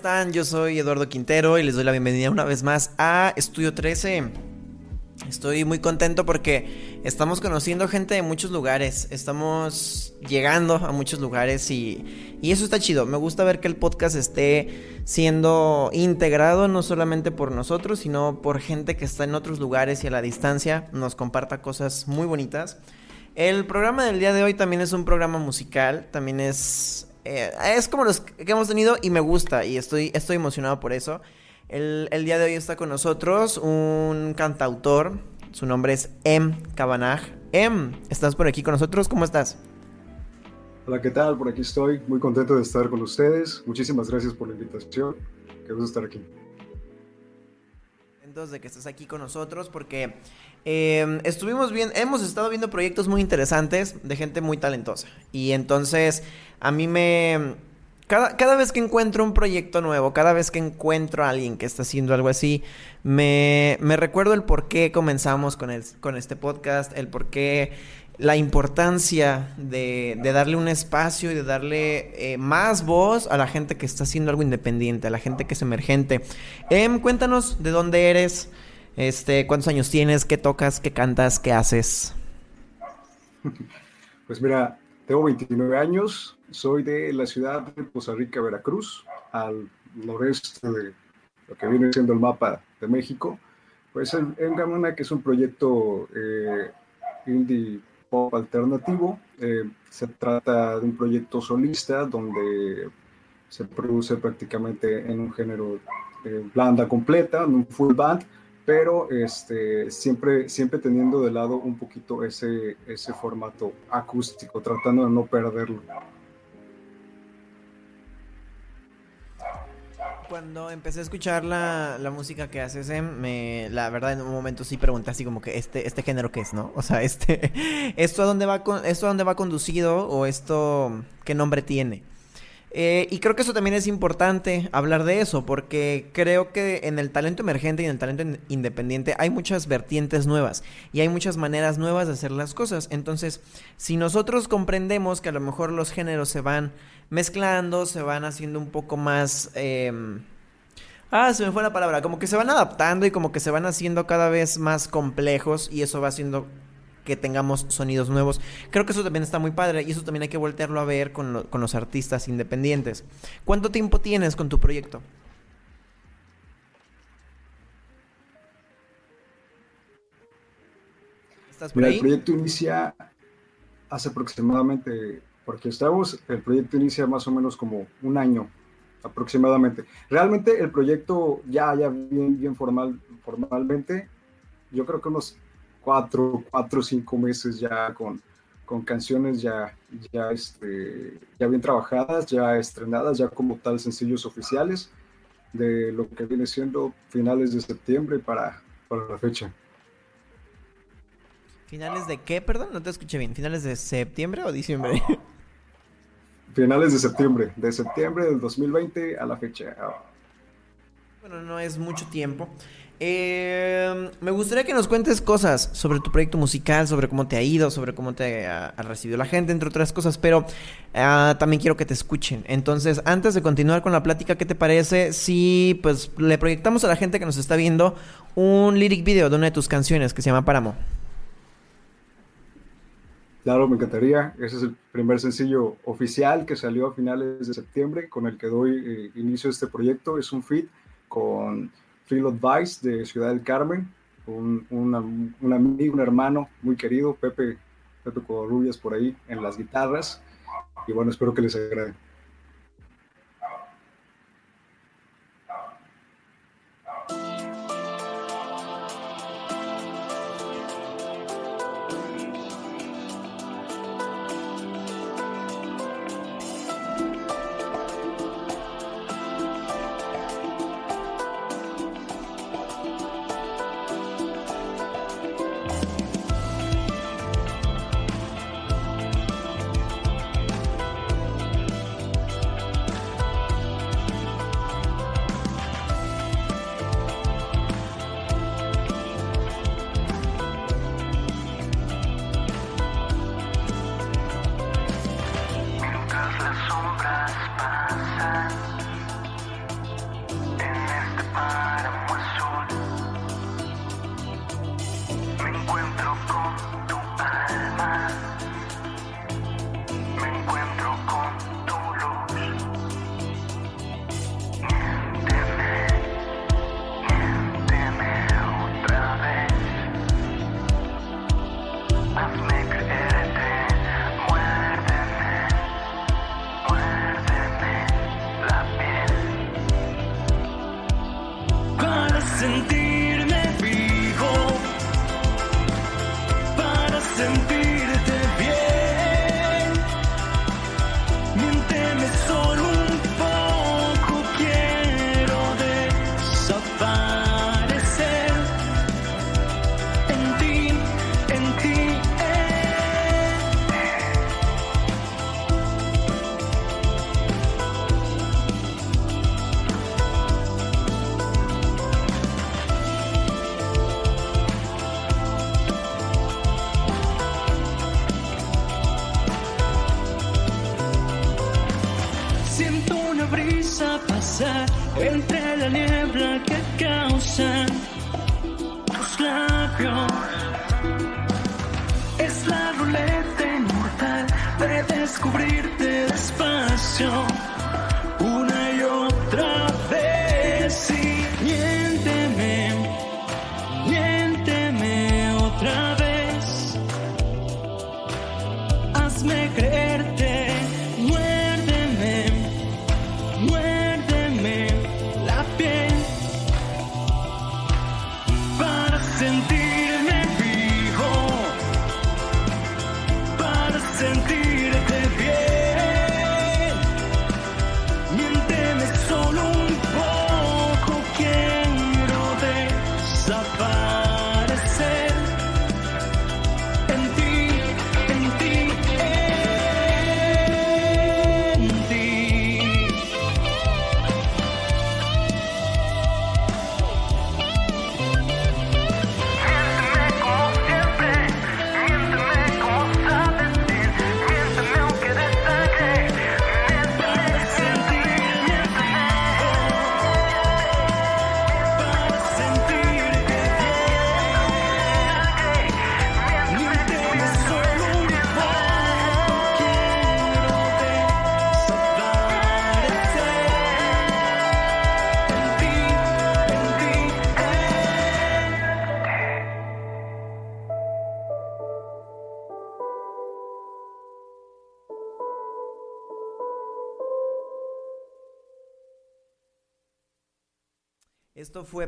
están? Yo soy Eduardo Quintero y les doy la bienvenida una vez más a Estudio 13. Estoy muy contento porque estamos conociendo gente de muchos lugares, estamos llegando a muchos lugares y, y, eso está chido. Me gusta ver que el podcast esté siendo integrado no solamente por nosotros, sino por gente que está en otros lugares y a la distancia nos comparta cosas muy bonitas. El programa del día de hoy también es un programa musical, también es eh, es como los que hemos tenido y me gusta y estoy, estoy emocionado por eso. El, día de hoy está con nosotros un cantautor, su nombre es M. Cabanaj. M, ¿estás por aquí con nosotros? ¿Cómo estás? Hola, ¿qué tal? Por aquí estoy, muy contento de estar con ustedes. Muchísimas gracias por la invitación. Qué gusto estar aquí. De que estés aquí con nosotros porque eh, estuvimos bien, hemos estado viendo proyectos muy interesantes de gente muy talentosa. Y entonces a mí me... Cada, cada, vez que encuentro un proyecto nuevo, cada vez que encuentro a alguien que está haciendo algo así, me, me recuerdo el por qué comenzamos con, el, con este podcast, el por qué la importancia de, darle un espacio y de darle eh, más voz a la gente que está haciendo algo independiente, a la gente que es emergente. Em, cuéntanos de dónde eres, este, cuántos años tienes, qué tocas, qué cantas, qué haces. Pues mira, tengo 29 años, soy de la ciudad de Poza Rica, Veracruz, al noreste de lo que viene siendo el mapa de México. Pues en, Gamona, que es un proyecto eh, indie pop alternativo. Eh, se trata de un proyecto solista donde se produce prácticamente en un género eh, blanda completa, en un full band, pero este, siempre, siempre teniendo de lado un poquito ese, ese formato acústico, tratando de no perderlo. Cuando empecé a escuchar la, música que haces, me, la verdad en un momento sí pregunté así como que este, este género qué es, ¿no? O sea, este, esto a dónde va, esto a dónde va conducido o esto qué nombre tiene. Eh, y creo que eso también es importante hablar de eso, porque creo que en el talento emergente y en el talento independiente hay muchas vertientes nuevas y hay muchas maneras nuevas de hacer las cosas. Entonces, si nosotros comprendemos que a lo mejor los géneros se van mezclando, se van haciendo un poco más... Em, ah, se me fue la palabra, como que se van adaptando y como que se van haciendo cada vez más complejos y eso va haciendo que tengamos sonidos nuevos. Creo que eso también está muy padre y eso también hay que voltearlo a ver con, los artistas independientes. ¿Cuánto tiempo tienes con tu proyecto? ¿Estás por ahí? El proyecto inicia hace aproximadamente, porque estamos, el proyecto inicia más o menos como un año aproximadamente. Realmente el proyecto ya, ya bien, bien formal, formalmente, yo creo que unos cuatro, cuatro cinco meses ya con, con canciones ya, ya, este, ya bien trabajadas, ya estrenadas, ya como tal sencillos oficiales de lo que viene siendo finales de septiembre para, para la fecha. ¿Finales de qué, perdón? No te escuché bien. ¿Finales de septiembre o diciembre? Finales de septiembre, de septiembre del 2020 a la fecha. Bueno, no es mucho tiempo. Eh, me gustaría que nos cuentes cosas sobre tu proyecto musical, sobre cómo te ha ido, sobre cómo te ha, recibido la gente, entre otras cosas, pero ah, también quiero que te escuchen. Entonces, antes de continuar con la plática, ¿qué te parece si pues le proyectamos a la gente que nos está viendo un lyric video de una de tus canciones que se llama Páramo? Claro, me encantaría. Ese es el primer sencillo oficial que salió a finales de septiembre, con el que doy eh, inicio a este proyecto. Es un feed con Phil Advice de Ciudad del Carmen, un, un, amigo, un hermano muy querido, Pepe, Pepe Covarrubias por ahí en las guitarras. Y bueno, espero que les agrade.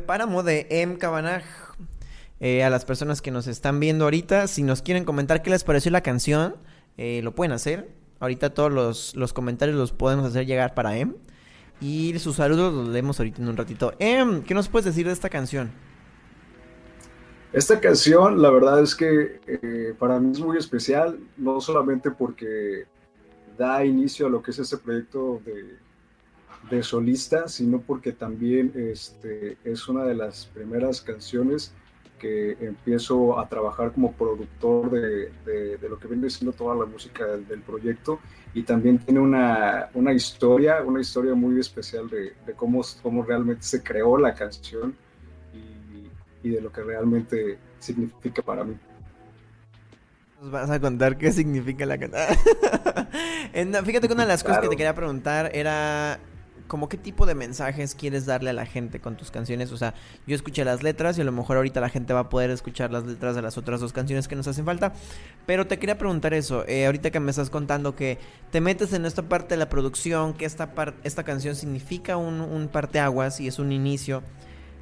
Páramo de M. Cabanaj. Eh, a las personas que nos están viendo ahorita, si nos quieren comentar qué les pareció la canción, eh, lo pueden hacer. Ahorita todos los, comentarios los podemos hacer llegar para M. Y sus saludos los leemos ahorita en un ratito. M, ¿qué nos puedes decir de esta canción? Esta canción, la verdad es que eh, para mí es muy especial, no solamente porque da inicio a lo que es ese proyecto de de solista, sino porque también este, es una de las primeras canciones que empiezo a trabajar como productor de, de, lo que viene siendo toda la música del, proyecto y también tiene una, una, historia, una historia muy especial de, de, cómo, cómo realmente se creó la canción y, y de lo que realmente significa para mí. Nos vas a contar qué significa la canción. Fíjate que una de las cosas que te quería preguntar era como qué tipo de mensajes quieres darle a la gente con tus canciones. O sea, yo escuché las letras y a lo mejor ahorita la gente va a poder escuchar las letras de las otras dos canciones que nos hacen falta. Pero te quería preguntar eso, eh, ahorita que me estás contando que te metes en esta parte de la producción, que esta, esta canción significa un, un parteaguas y es un inicio.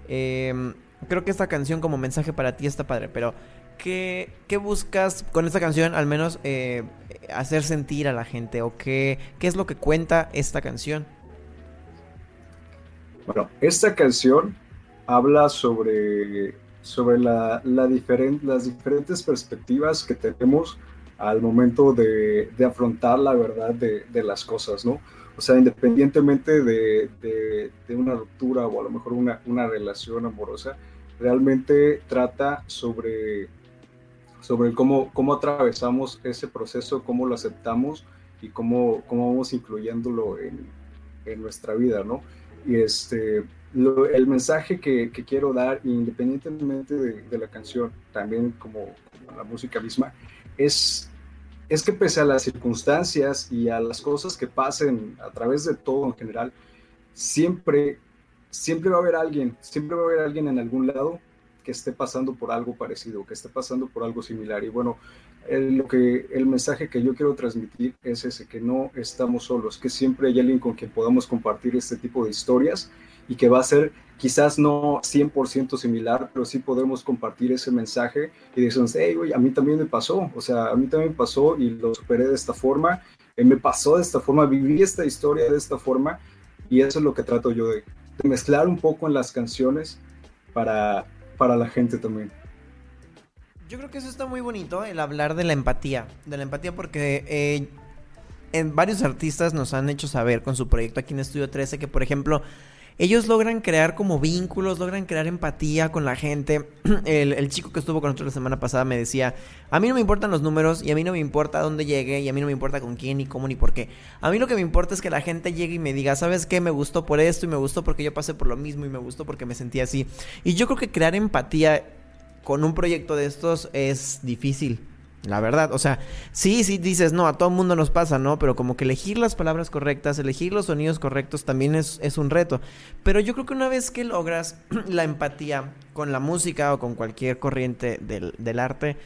Em, creo que esta canción como mensaje para ti está padre, pero ¿qué, qué buscas con esta canción al menos eh, hacer sentir a la gente? ¿O qué, qué es lo que cuenta esta canción? Bueno, esta canción habla sobre, sobre la, la las diferentes perspectivas que tenemos al momento de, de afrontar la verdad de, de, las cosas, ¿no? O sea, independientemente de, de, una ruptura o a lo mejor una, una relación amorosa, realmente trata sobre, sobre cómo, cómo atravesamos ese proceso, cómo lo aceptamos y cómo, cómo vamos incluyéndolo en, en nuestra vida, ¿no? Y este, el mensaje que, quiero dar, independientemente de, la canción, también como, la música misma, es, es que pese a las circunstancias y a las cosas que pasen a través de todo en general, siempre, siempre va a haber alguien, siempre va a haber alguien en algún lado que esté pasando por algo parecido, que esté pasando por algo similar. Y bueno, el, lo que, el mensaje que yo quiero transmitir es ese, que no estamos solos, que siempre hay alguien con quien podamos compartir este tipo de historias y que va a ser quizás no 100% similar, pero sí podemos compartir ese mensaje y decir, hey, güey, a mí también me pasó, o sea, a mí también me pasó y lo superé de esta forma, eh, me pasó de esta forma, viví esta historia de esta forma y eso es lo que trato yo de, de mezclar un poco en las canciones para, para la gente también. Yo creo que eso está muy bonito, el hablar de la empatía. De la empatía porque eh, en varios artistas nos han hecho saber con su proyecto aquí en Estudio 13 que, por ejemplo, ellos logran crear como vínculos, logran crear empatía con la gente. El, chico que estuvo con nosotros la semana pasada me decía, a mí no me importan los números y a mí no me importa dónde llegue y a mí no me importa con quién, ni cómo, ni por qué. A mí lo que me importa es que la gente llegue y me diga, ¿sabes qué? Me gustó por esto y me gustó porque yo pasé por lo mismo y me gustó porque me sentí así. Y yo creo que crear empatía con un proyecto de estos es difícil. La verdad, o sea, sí, sí dices, no, a todo mundo nos pasa, ¿no? Pero como que elegir las palabras correctas, elegir los sonidos correctos también es, es un reto. Pero yo creo que una vez que logras la empatía con la música o con cualquier corriente del, del arte,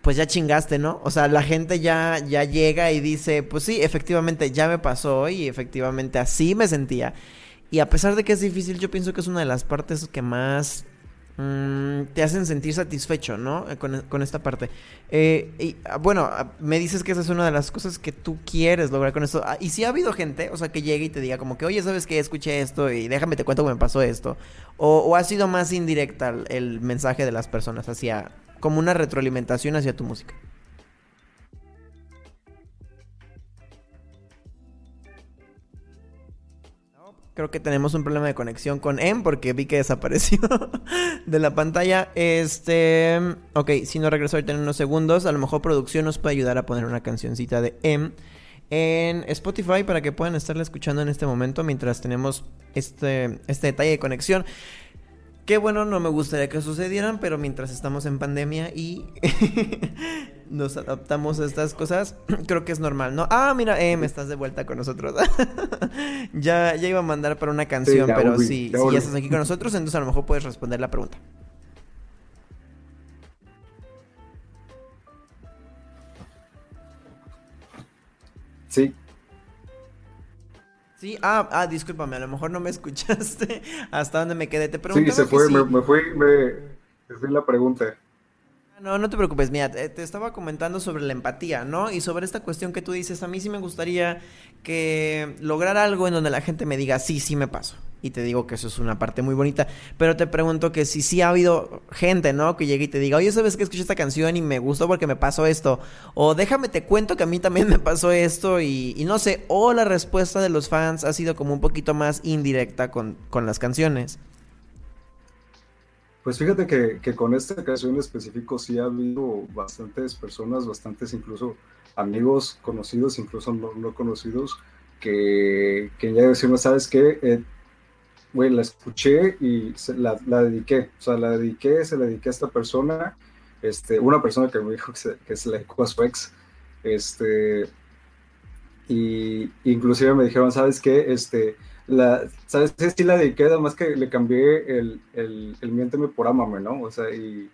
pues ya chingaste, ¿no? O sea, la gente ya, ya llega y dice, pues sí, efectivamente ya me pasó y efectivamente así me sentía. Y a pesar de que es difícil, yo pienso que es una de las partes que más Mm, te hacen sentir satisfecho, ¿no? Eh, con, esta parte. Eh, y ah, bueno, ah, me dices que esa es una de las cosas que tú quieres lograr con esto. Ah, y si ha habido gente, o sea, que llegue y te diga como que, oye, ¿sabes qué? Escuché esto y déjame te cuento cómo me pasó esto. O, o ha sido más indirecta el mensaje de las personas hacia, como una retroalimentación hacia tu música. Creo que tenemos un problema de conexión con M porque vi que desapareció de la pantalla. Este. Ok, si no regreso ahorita en unos segundos, a lo mejor producción nos puede ayudar a poner una cancioncita de M en Spotify para que puedan estarla escuchando en este momento mientras tenemos este, este detalle de conexión. Qué bueno, no me gustaría que sucedieran, pero mientras estamos en pandemia y nos adaptamos a estas cosas, creo que es normal, ¿no? Ah, mira, eh, me estás de vuelta con nosotros. ya, ya iba a mandar para una canción, pero sí, si ya estás aquí con nosotros, entonces a lo mejor puedes responder la pregunta. Sí, Sí, ah, ah, discúlpame, a lo mejor no me escuchaste hasta dónde me quedé. Te pregunté. Sí, se fue, me, me, fui, me, fui la pregunta. No, no te preocupes, mira, te, estaba comentando sobre la empatía, ¿no? Y sobre esta cuestión que tú dices, a mí sí me gustaría que lograr algo en donde la gente me diga, sí, sí me paso. Y te digo que eso es una parte muy bonita, pero te pregunto que si sí ha habido gente, ¿no? Que llegue y te diga, oye, ¿sabes que escuché esta canción y me gustó porque me pasó esto? O déjame te cuento que a mí también me pasó esto y, no sé, o la respuesta de los fans ha sido como un poquito más indirecta con, con las canciones. Pues fíjate que, con esta canción específico sí ha habido bastantes personas, bastantes incluso amigos conocidos, incluso no, conocidos, que, que, ya decimos, ¿sabes qué? Eh, la escuché y la, dediqué, o sea, la dediqué, se la dediqué a esta persona, este, una persona que me dijo que se, que se la dedicó a su ex, este, y inclusive me dijeron, ¿sabes qué? Este, la, ¿sabes? Sí la dediqué, además que le cambié el, el, el miénteme por Amame, ¿no? O sea, y,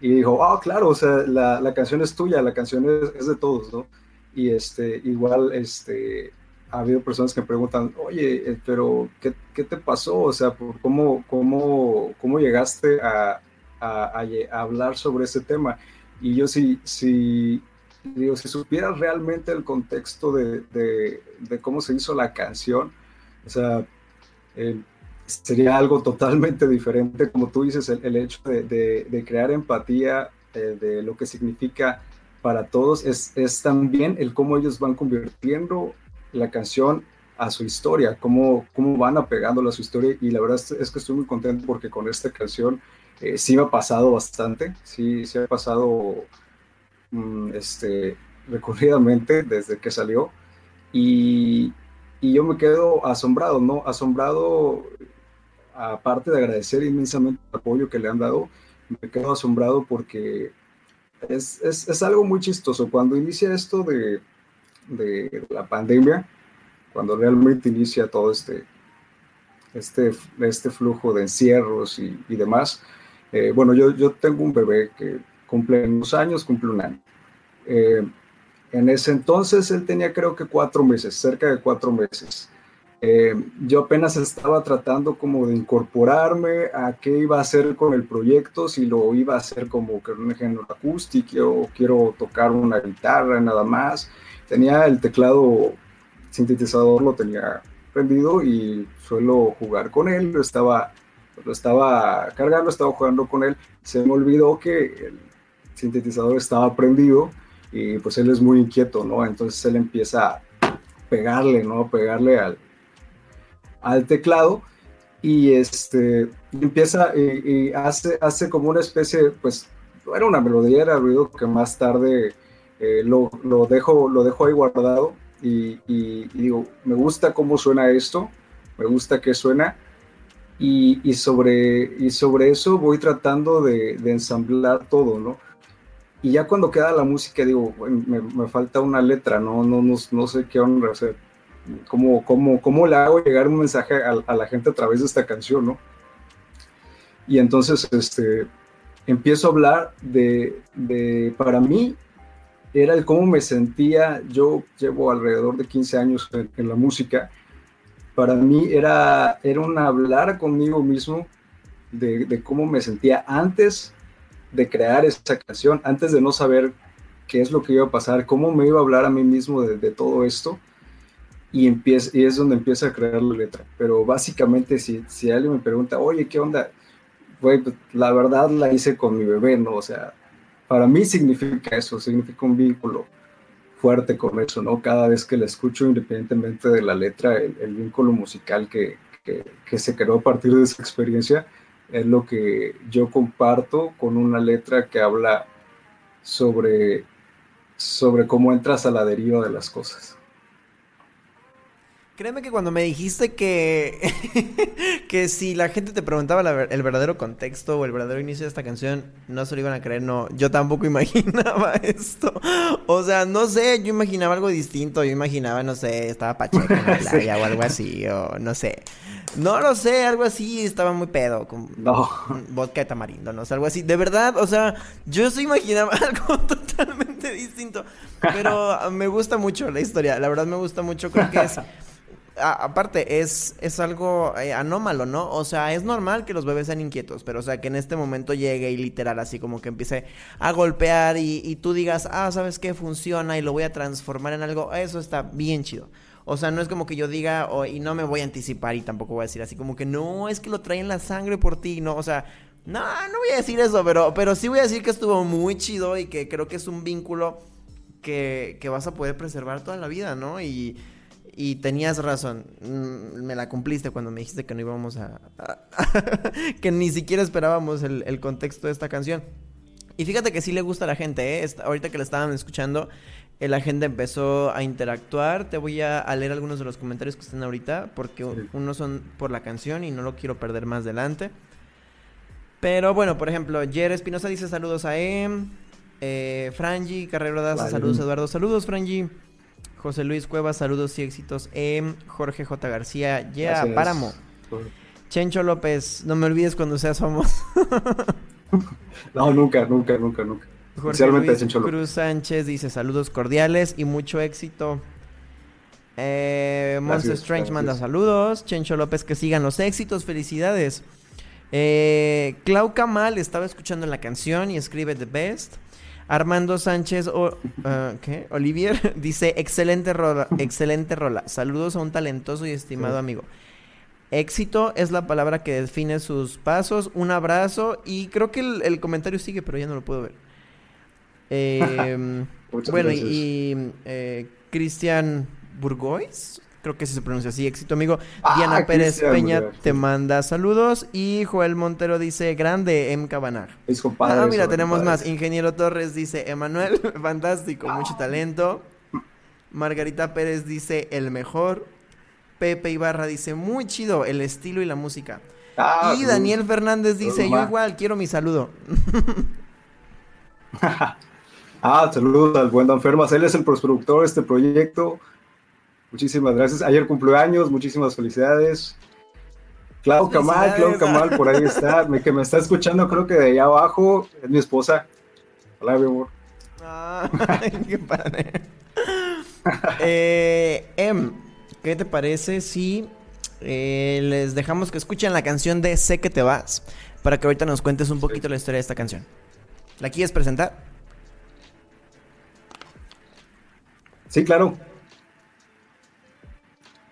y dijo, ah, claro, o sea, la, la, canción es tuya, la canción es, es, de todos, ¿no? Y este, igual, este, ha habido personas que me preguntan, oye, eh, pero ¿qué, ¿qué, te pasó? O sea, ¿cómo, cómo, cómo llegaste a, a, a, hablar sobre ese tema? Y yo sí, sí, digo, si supieras realmente el contexto de, de, de cómo se hizo la canción, o sea, eh, sería algo totalmente diferente, como tú dices, el, hecho de, crear empatía, eh, de lo que significa para todos, es, es, también el cómo ellos van convirtiendo la canción a su historia, cómo, cómo van apegándola a su historia. Y la verdad es, que estoy muy contento porque con esta canción eh, sí me ha pasado bastante, sí, sí ha pasado mm, este, recurridamente desde que salió. Y, y yo me quedo asombrado, ¿no? Asombrado, aparte de agradecer inmensamente el apoyo que le han dado, me quedo asombrado porque es, es, es algo muy chistoso. Cuando inicia esto de, de, la pandemia, cuando realmente inicia todo este, este, este flujo de encierros y, y demás, Eh, bueno, yo, yo tengo un bebé que cumple unos años, cumple un año. Eh, en ese entonces él tenía creo que cuatro meses, cerca de cuatro meses. Eh, yo apenas estaba tratando como de incorporarme a qué iba a hacer con el proyecto, si lo iba a hacer como que un género acústico o quiero tocar una guitarra nada más. Tenía el teclado sintetizador, lo tenía prendido y suelo jugar con él, lo estaba, lo estaba cargando, estaba jugando con él. Se me olvidó que el sintetizador estaba prendido y pues él es muy inquieto, ¿no? Entonces él empieza a pegarle, ¿no? Pegarle al, al teclado y este empieza y, hace, hace como una especie, pues era una melodía, era ruido que más tarde eh, lo, lo, dejo, lo dejo ahí guardado y, digo, me gusta cómo suena esto, me gusta que suena y, sobre, y sobre eso voy tratando de, de, ensamblar todo, ¿no? Y ya cuando queda la música digo, me, me falta una letra, ¿no? No, no, no sé qué onda hacer cómo, cómo, cómo le hago llegar un mensaje a, la gente a través de esta canción, ¿no? Y entonces este, empiezo a hablar de, de, para mí, era el cómo me sentía, yo llevo alrededor de 15 años en, la música, para mí era, era un hablar conmigo mismo de, cómo me sentía antes de crear esa canción, antes de no saber qué es lo que iba a pasar, cómo me iba a hablar a mí mismo de, todo esto y, empieza, y es donde empieza a crear la letra. Pero básicamente si, si alguien me pregunta, oye, ¿qué onda? Pues, la verdad la hice con mi bebé, ¿no? O sea, para mí significa eso, significa un vínculo fuerte con eso, ¿no? Cada vez que la escucho, independientemente de la letra, el, vínculo musical que, que, que, se creó a partir de esa experiencia es lo que yo comparto con una letra que habla sobre, sobre cómo entras a la deriva de las cosas. Créeme que cuando me dijiste que, que si la gente te preguntaba el verdadero contexto o el verdadero inicio de esta canción, no se lo iban a creer, no. Yo tampoco imaginaba esto. O sea, no sé, yo imaginaba algo distinto. Yo imaginaba, no sé, estaba Pacheco en la playa o algo así, o no sé. No lo sé, algo así, estaba muy pedo. Con no. vodka de tamarindo, no sé, algo así. De verdad, o sea, yo se imaginaba algo totalmente distinto. Pero me gusta mucho la historia, la verdad me gusta mucho, creo que es aparte, es, es algo eh, anómalo, ¿no? O sea, es normal que los bebés sean inquietos, pero o sea, que en este momento llegue y literal así como que empiece a golpear y, tú digas, ah, ¿sabes qué? Funciona y lo voy a transformar en algo, eso está bien chido. O sea, no es como que yo diga, y no me voy a anticipar y tampoco voy a decir así como que no, es que lo traen la sangre por ti, no, o sea, no, no voy a decir eso, pero, pero sí voy a decir que estuvo muy chido y que creo que es un vínculo que, que vas a poder preservar toda la vida, ¿no? Y y tenías razón, mm, me la cumpliste cuando me dijiste que no íbamos a... que ni siquiera esperábamos el, contexto de esta canción. Y fíjate que sí le gusta a la gente, ¿eh? ahorita que la estaban escuchando, la gente empezó a interactuar. Te voy a, leer algunos de los comentarios que están ahorita, porque unos son por la canción y no lo quiero perder más adelante. Pero bueno, por ejemplo, Jer Espinosa dice saludos a Em. Eh, Frangi Carrero Daza, saludos Eduardo. Saludos Frangi. José Luis Cuevas, saludos y éxitos. Jorge J. García, ya, Páramo. Chencho López, no me olvides cuando seas famoso. no, nunca, nunca, nunca, nunca. Jorge Luis Cruz Sánchez dice saludos cordiales y mucho éxito. Eh, Monster Strange manda saludos. Chencho López, que sigan los éxitos, felicidades. Eh, Clau Kamal estaba escuchando la canción y escribe The Best. Armando Sánchez o, ah, ¿qué? Olivier dice, excelente rola, excelente rola. Saludos a un talentoso y estimado amigo. Éxito es la palabra que define sus pasos. Un abrazo. Y creo que el, comentario sigue, pero ya no lo puedo ver. Em, bueno, y, eh, Cristian Burgois creo que se pronuncia así, éxito amigo. Ah, Diana Pérez Peña te manda saludos y Joel Montero dice, grande M. Cabanar. Es compadre. Ah, mira, tenemos más. Ingeniero Torres dice, Emanuel, fantástico, mucho talento. Margarita Pérez dice, el mejor. Pepe Ibarra dice, muy chido, el estilo y la música. Ah, y Daniel Fernández dice, yo igual quiero mi saludo. ah, saludos al buen Don Fermas. Él es el productor de este proyecto. Muchísimas gracias. Ayer cumpleaños, muchísimas felicidades. Clau Camal, Clau Camal, por ahí está, me, que me está escuchando, creo que de allá abajo, es mi esposa. Hola, mi amor. Ay, qué padre. eh, em, ¿qué te parece si eh, les dejamos que escuchen la canción de Sé que te vas? Para que ahorita nos cuentes un poquito la historia de esta canción. ¿La quieres presentar? Sí, claro.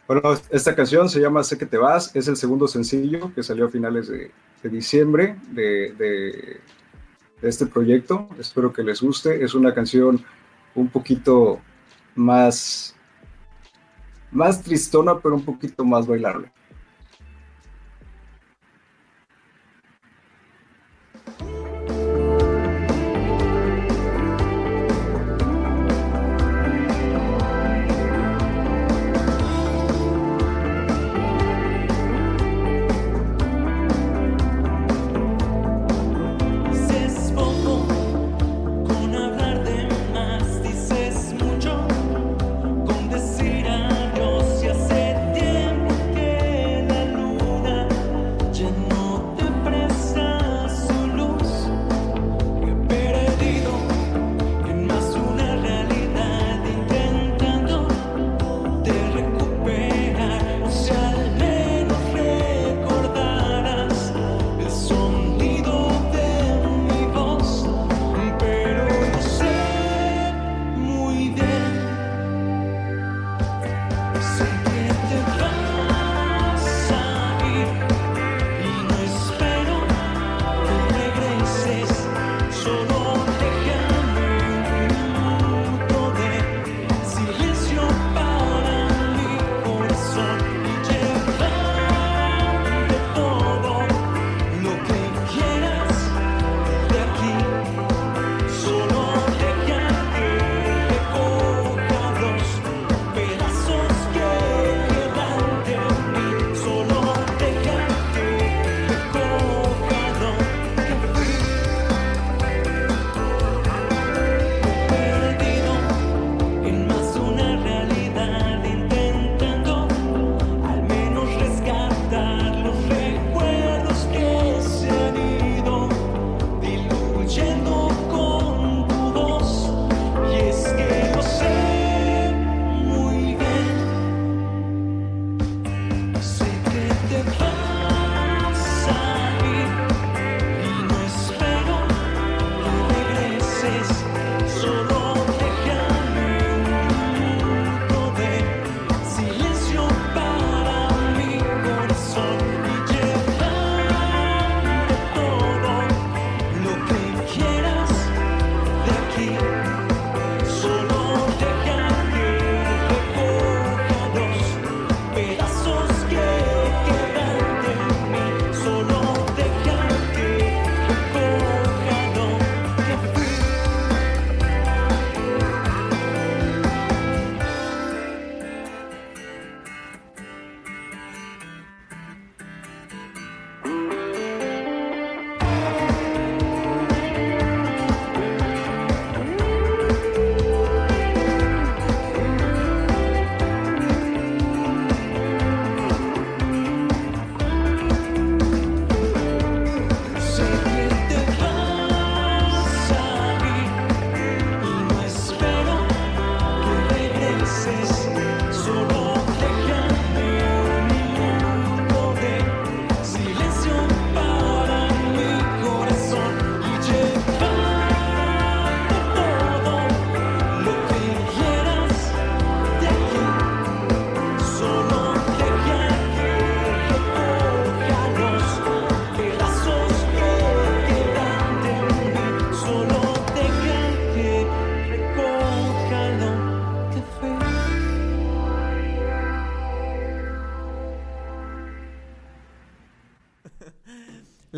Bueno, esta canción se llama Sé que te vas, es el segundo sencillo que salió a finales de, diciembre de, de, este proyecto. Espero que les guste. Es una canción un poquito más, más tristona, pero un poquito más bailable.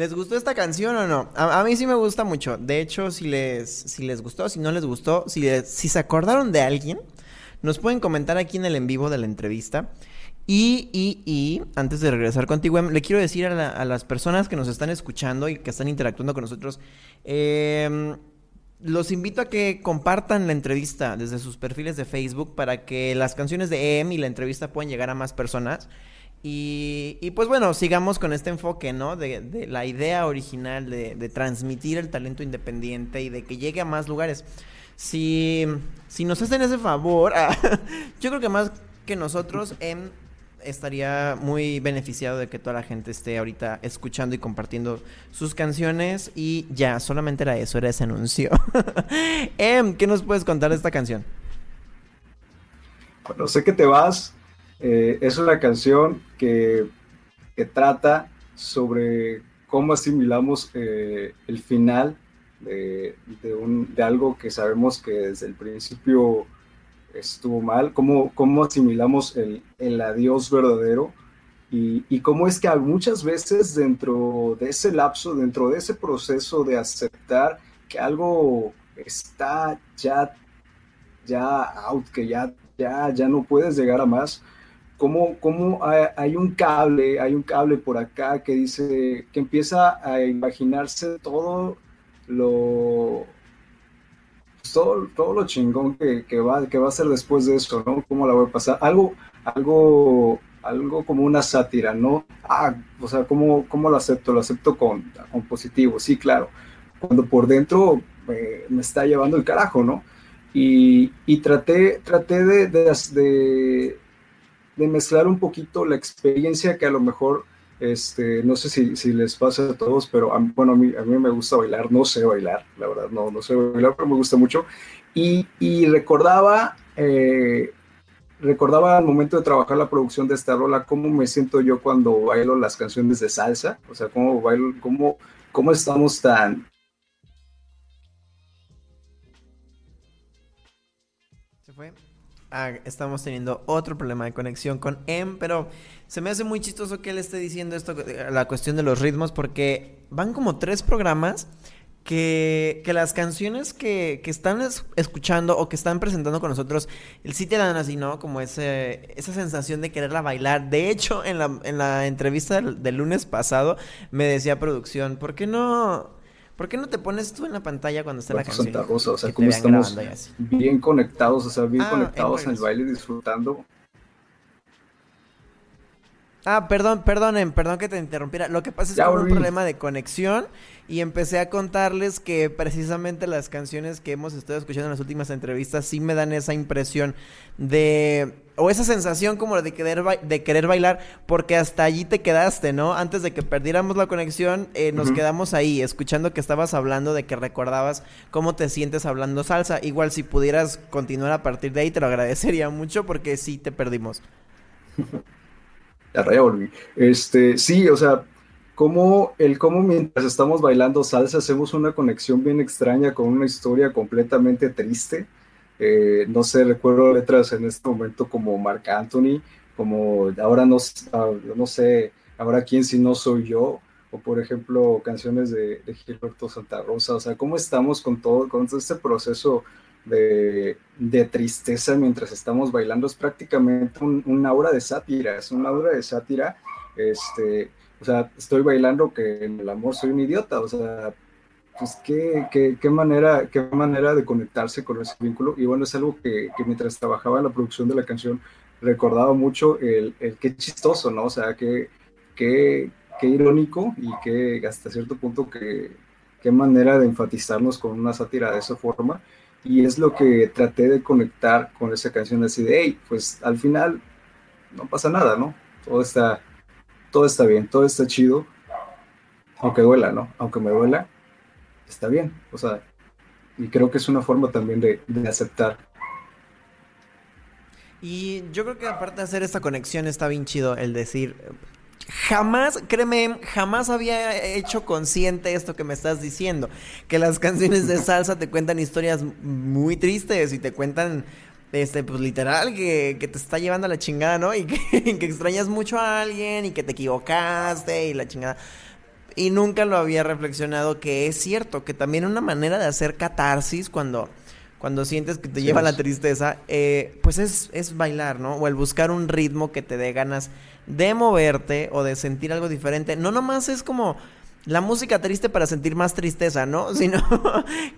¿Les gustó esta canción o no? A, mí sí me gusta mucho. De hecho, si les, si les gustó, si no les gustó, si, si se acordaron de alguien, nos pueden comentar aquí en el en vivo de la entrevista. Y, y, y, antes de regresar contigo, em, le quiero decir a, las personas que nos están escuchando y que están interactuando con nosotros, em, los invito a que compartan la entrevista desde sus perfiles de Facebook para que las canciones de EM y la entrevista puedan llegar a más personas. Y, y, pues bueno, sigamos con este enfoque, ¿no? De, la idea original de, de, transmitir el talento independiente y de que llegue a más lugares. Si, si nos hacen ese favor, yo creo que más que nosotros, em, estaría muy beneficiado de que toda la gente esté ahorita escuchando y compartiendo sus canciones. Y ya, solamente era eso, era ese anuncio. em, ¿qué nos puedes contar de esta canción? Bueno, sé que te vas eh, es una canción que, que, trata sobre cómo asimilamos eh, el final de, de, un, de, algo que sabemos que desde el principio estuvo mal, cómo, cómo asimilamos el, el, adiós verdadero y, y, cómo es que muchas veces dentro de ese lapso, dentro de ese proceso de aceptar que algo está ya, ya out, que ya, ya, ya no puedes llegar a más, cómo, cómo hay un cable, hay un cable por acá que dice, que empieza a imaginarse todo lo, todo, todo lo chingón que, que, va, que va a ser después de eso, ¿no? ¿Cómo la voy a pasar? Algo, algo, algo como una sátira, ¿no? Ah, o sea, ¿cómo, cómo lo acepto? Lo acepto con, con positivo, sí, claro. Cuando por dentro eh, me está llevando el carajo, ¿no? Y, y traté, traté de mezclar un poquito la experiencia que a lo mejor, este, no sé si, si les pasa a todos, pero a, bueno, a mí, a mí me gusta bailar, no sé bailar, la verdad, no, no sé bailar, pero me gusta mucho. Y, y recordaba, eh, recordaba al momento de trabajar la producción de esta rola, cómo me siento yo cuando bailo las canciones de salsa, o sea, cómo bailo, cómo, cómo estamos tan, Se fue. Ah, estamos teniendo otro problema de conexión con M, pero se me hace muy chistoso que él esté diciendo esto, la cuestión de los ritmos, porque van como tres programas que, que las canciones que, que están escuchando o que están presentando con nosotros, sí te dan así, ¿no? Como ese, esa sensación de quererla bailar. De hecho, en la, en la entrevista del lunes pasado me decía producción, ¿por qué no...? ¿Por qué no te pones tú en la pantalla cuando está la canción? Santa Rosa, o sea, como estamos bien conectados, o sea, bien ah, conectados en el baile, disfrutando. Ah, perdón, perdonen, perdón que te interrumpiera. Lo que pasa es que hubo un problema de conexión y empecé a contarles que precisamente las canciones que hemos estado escuchando en las últimas entrevistas sí me dan esa impresión de o esa sensación como de querer de querer bailar porque hasta allí te quedaste, ¿no? Antes de que perdiéramos la conexión, eh, nos quedamos ahí escuchando que estabas hablando de que recordabas cómo te sientes hablando salsa. Igual si pudieras continuar a partir de ahí te lo agradecería mucho porque sí te perdimos. Ya volví. Este, sí, o sea, como el cómo mientras estamos bailando salsa hacemos una conexión bien extraña con una historia completamente triste. Eh, no sé, recuerdo letras en este momento como Marc Anthony, como ahora no, ah, no sé, ahora quién si no soy yo, o por ejemplo canciones de, de Gilberto Santa Rosa, o sea, cómo estamos con todo, con todo este proceso de, tristeza mientras estamos bailando. Es prácticamente un, una aura de sátira, es una aura de sátira, este, o sea, estoy bailando que en el amor soy un idiota, o sea, pues qué, qué, qué manera, qué manera de conectarse con ese vínculo, y bueno, es algo que, que mientras trabajaba en la producción de la canción recordaba mucho el, qué chistoso, ¿no? O sea, qué, qué, qué irónico y qué hasta cierto punto que qué manera de enfatizarnos con una sátira de esa forma y es lo que traté de conectar con esa canción así de, hey, pues al final no pasa nada, ¿no? Todo está, todo está bien, todo está chido, aunque duela, ¿no? Aunque me duela, está bien, o sea, y creo que es una forma también de, de aceptar. Y yo creo que aparte de hacer esta conexión está bien chido el decir, jamás, créeme, jamás había hecho consciente esto que me estás diciendo. Que las canciones de salsa te cuentan historias muy tristes y te cuentan, este, pues literal, que, que te está llevando a la chingada, ¿no? Y que, que extrañas mucho a alguien y que te equivocaste y la chingada. Y nunca lo había reflexionado que es cierto, que también una manera de hacer catarsis cuando cuando sientes que te lleva la tristeza, eh, pues es, es bailar, ¿no? O el buscar un ritmo que te dé ganas de moverte o de sentir algo diferente. No nomás es como la música triste para sentir más tristeza, ¿no? Sino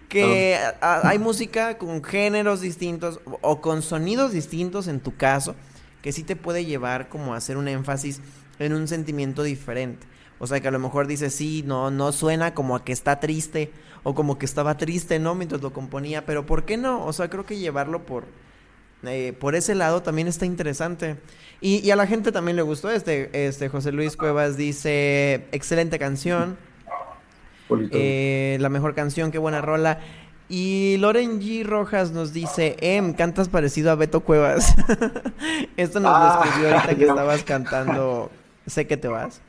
que hay música con géneros distintos o con sonidos distintos en tu caso que sí te puede llevar como a hacer un énfasis en un sentimiento diferente. O sea, que a lo mejor dices, sí, no, no suena como a que está triste o como que estaba triste, ¿no? Mientras lo componía, pero ¿por qué no? O sea, creo que llevarlo por, eh, por ese lado también está interesante. Y, a la gente también le gustó este, este José Luis Cuevas dice, excelente canción. Eh, la mejor canción, qué buena rola. Y Loren G. Rojas nos dice, em, cantas parecido a Beto Cuevas. Esto nos lo ah, escribió ahorita que estabas cantando Sé que te vas.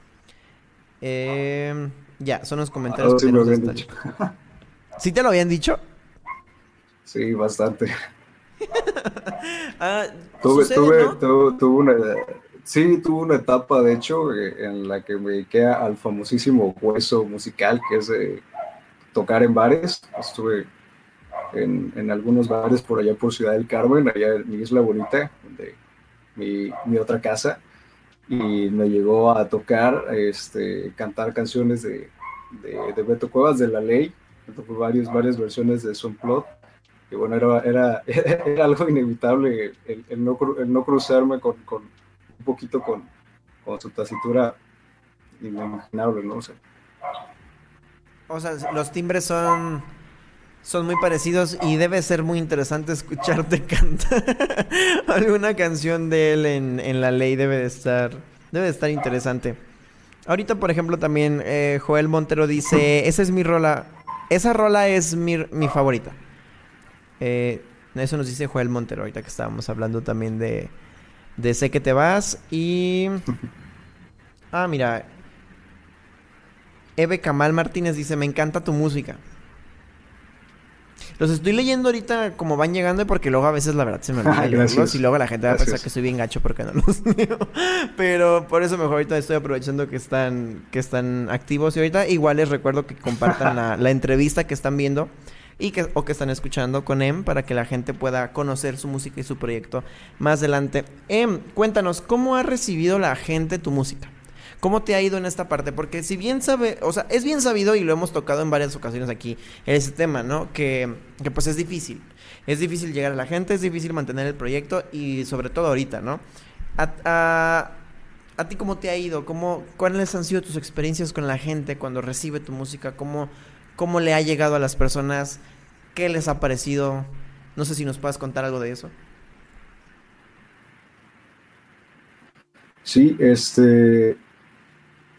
Em, ya, son los comentarios que sí te lo habían dicho? Sí, bastante. ah, tuve, tuve, una, sí, tuve una etapa, de hecho, eh, en la que me dediqué al famosísimo hueso musical, que es tocar en bares. Estuve en, algunos bares por allá por Ciudad del Carmen, allá en mi isla bonita, donde mi, otra casa, y me llegó a tocar, este, cantar canciones de, de, Beto Cuevas, de La Ley, varios, varias versiones de Plot bueno, era, era, era algo inevitable el, no, el no, cruzarme con, con, un poquito con, con su tacitura inimaginable, ¿no? sé o sea, los timbres son son muy parecidos y debe ser muy interesante escucharte cantar. Alguna canción de él en, en, la ley debe de estar debe de estar interesante. Ahorita por ejemplo también eh, Joel Montero dice esa es mi rola esa rola es mi, mi favorita eh, eso nos dice Joel Montero, ahorita que estábamos hablando también de, de Sé que te vas. Y. Ah, mira. Eve Kamal Martínez dice: Me encanta tu música. Los estoy leyendo ahorita como van llegando porque luego a veces la verdad se me olvida leerlos y luego la gente va a pensar que soy bien gacho porque no los leo. Pero por eso mejor ahorita estoy aprovechando que están, que están activos y ahorita igual les recuerdo que compartan la, la entrevista que están viendo y que, o que están escuchando con Em para que la gente pueda conocer su música y su proyecto más adelante. Em, cuéntanos, ¿cómo ha recibido la gente tu música? ¿Cómo te ha ido en esta parte? Porque si bien sabe, o sea, es bien sabido y lo hemos tocado en varias ocasiones aquí, ese tema, ¿no? Que, que pues es difícil. Es difícil llegar a la gente, es difícil mantener el proyecto y sobre todo ahorita, ¿no? A, a, ti cómo te ha ido? ¿Cómo, ¿Cuáles han sido tus experiencias con la gente cuando recibe tu música? ¿Cómo, cómo le ha llegado a las personas, qué les ha parecido. No sé si nos puedas contar algo de eso. Sí, este,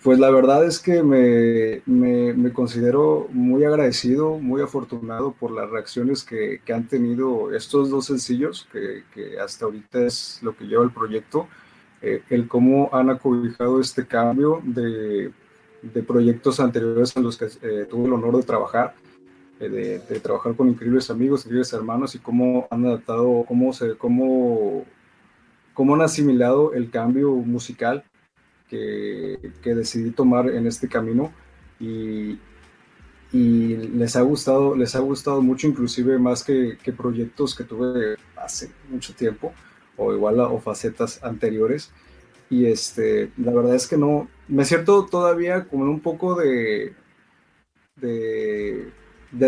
pues la verdad es que me, me, considero muy agradecido, muy afortunado por las reacciones que, que han tenido estos dos sencillos, que, que, hasta ahorita es lo que lleva el proyecto, eh, el cómo han acobijado este cambio de de proyectos anteriores en los que eh, tuve el honor de trabajar, eh, de, trabajar con increíbles amigos, increíbles hermanos y cómo han adaptado, cómo, se, cómo, cómo han asimilado el cambio musical que, que decidí tomar en este camino y, y, les ha gustado, les ha gustado mucho, inclusive más que, que proyectos que tuve hace mucho tiempo o igual o facetas anteriores. Y este, la verdad es que no, me siento todavía como un poco de, de,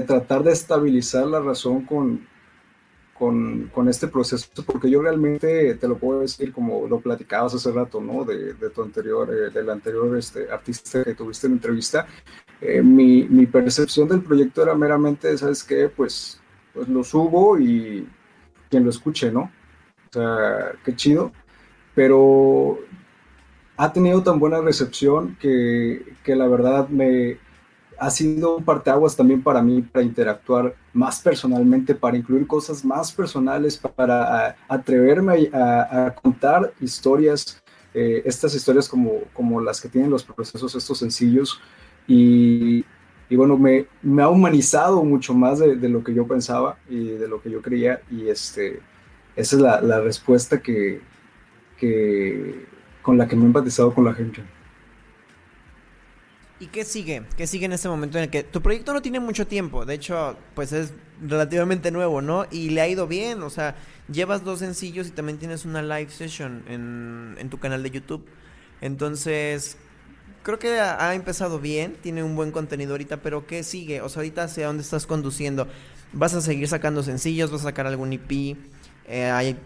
tratar de estabilizar la razón con, con, este proceso, porque yo realmente te lo puedo decir como lo platicabas hace rato, ¿no? De, tu anterior, eh, del anterior este, artista que tuviste en entrevista, eh, mi, mi, percepción del proyecto era meramente, ¿sabes qué? Pues, pues lo subo y quien lo escuche, ¿no? O sea, qué chido. Pero ha tenido tan buena recepción que, que la verdad me ha sido un parteaguas también para mí para interactuar más personalmente, para incluir cosas más personales, para atreverme a, contar historias, eh, estas historias como, como las que tienen los procesos estos sencillos. Y, y bueno, me, me, ha humanizado mucho más de, lo que yo pensaba y de lo que yo creía. Y este, esa es la respuesta que, que con la que me he empatizado con la gente. ¿Y qué sigue? ¿Qué sigue en este momento en el que tu proyecto no tiene mucho tiempo? De hecho, pues es relativamente nuevo, ¿no? Y le ha ido bien, o sea, llevas dos sencillos y también tienes una live session en, en tu canal de YouTube. Entonces, creo que ha, empezado bien, tiene un buen contenido ahorita, pero ¿qué sigue? O sea, ahorita hacia dónde estás conduciendo. ¿Vas a seguir sacando sencillos? ¿Vas a sacar algún EP? Eh, hay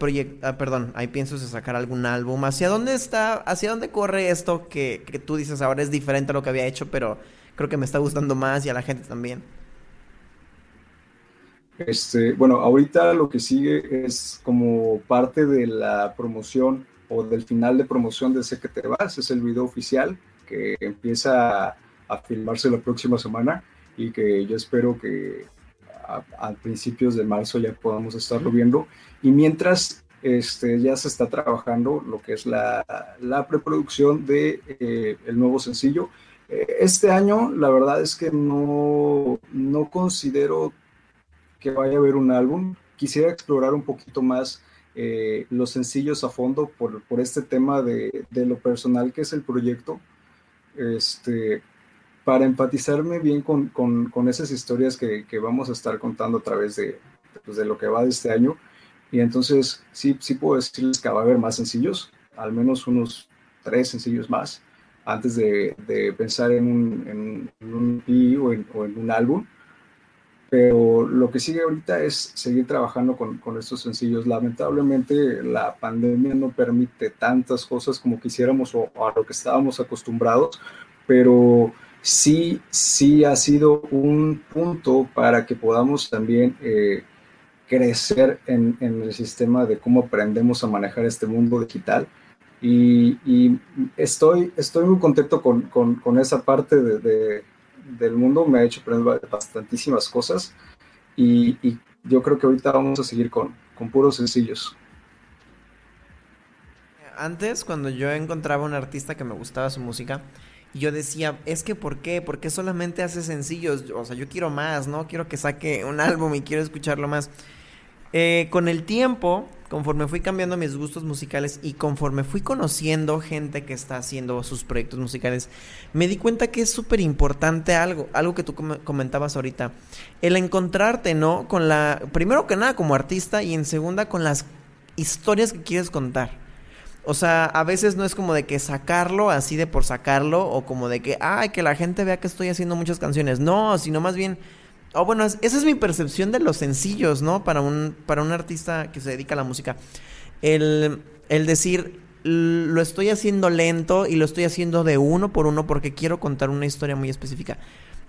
ah, perdón, hay piensos de sacar algún álbum. ¿Hacia dónde está, hacia dónde corre esto que, que tú dices ahora es diferente a lo que había hecho, pero creo que me está gustando más y a la gente también? Este, bueno, ahorita lo que sigue es como parte de la promoción o del final de promoción de Sé que te vas, es el video oficial que empieza a, filmarse la próxima semana y que yo espero que a, principios de marzo ya podamos estarlo viendo. Y mientras este, ya se está trabajando lo que es la, preproducción de eh, nuevo sencillo. Eh, este año, la verdad es que no, no considero que vaya a haber un álbum. Quisiera explorar un poquito más eh, los sencillos a fondo por, por este tema de, de, lo personal que es el proyecto, este, para empatizarme bien con, con, con esas historias que, que, vamos a estar contando a través de, pues, de lo que va de este año. Y entonces sí, sí puedo decirles que va a haber más sencillos, al menos unos tres sencillos más, antes de, de pensar en un, en, un EP o en, o en un álbum pero lo que sigue ahorita es seguir trabajando con, con, estos sencillos. Lamentablemente la pandemia no permite tantas cosas como quisiéramos o, a lo que estábamos acostumbrados, pero sí, sí ha sido un punto para que podamos también eh, crecer en, en, el sistema de cómo aprendemos a manejar este mundo digital. Y, y estoy, estoy muy contento con, con, con esa parte de, de del mundo me ha hecho aprender bastantísimas cosas y, yo creo que ahorita vamos a seguir con, con puros sencillos. Antes, cuando yo encontraba un artista que me gustaba su música, yo decía, es que ¿por qué? ¿Por qué solamente hace sencillos? O sea, yo quiero más, ¿no? Quiero que saque un álbum y quiero escucharlo más. Eh, con el tiempo, conforme fui cambiando mis gustos musicales y conforme fui conociendo gente que está haciendo sus proyectos musicales, me di cuenta que es súper importante algo, algo que tú comentabas ahorita, el encontrarte, ¿no? Con la, primero que nada como artista y en segunda con las historias que quieres contar. O sea, a veces no es como de que sacarlo así de por sacarlo o como de que, ay, que la gente vea que estoy haciendo muchas canciones. No, sino más bien Oh, bueno, esa es mi percepción de los sencillos, ¿no? Para un, para un artista que se dedica a la música. El, el decir, lo estoy haciendo lento y lo estoy haciendo de uno por uno porque quiero contar una historia muy específica.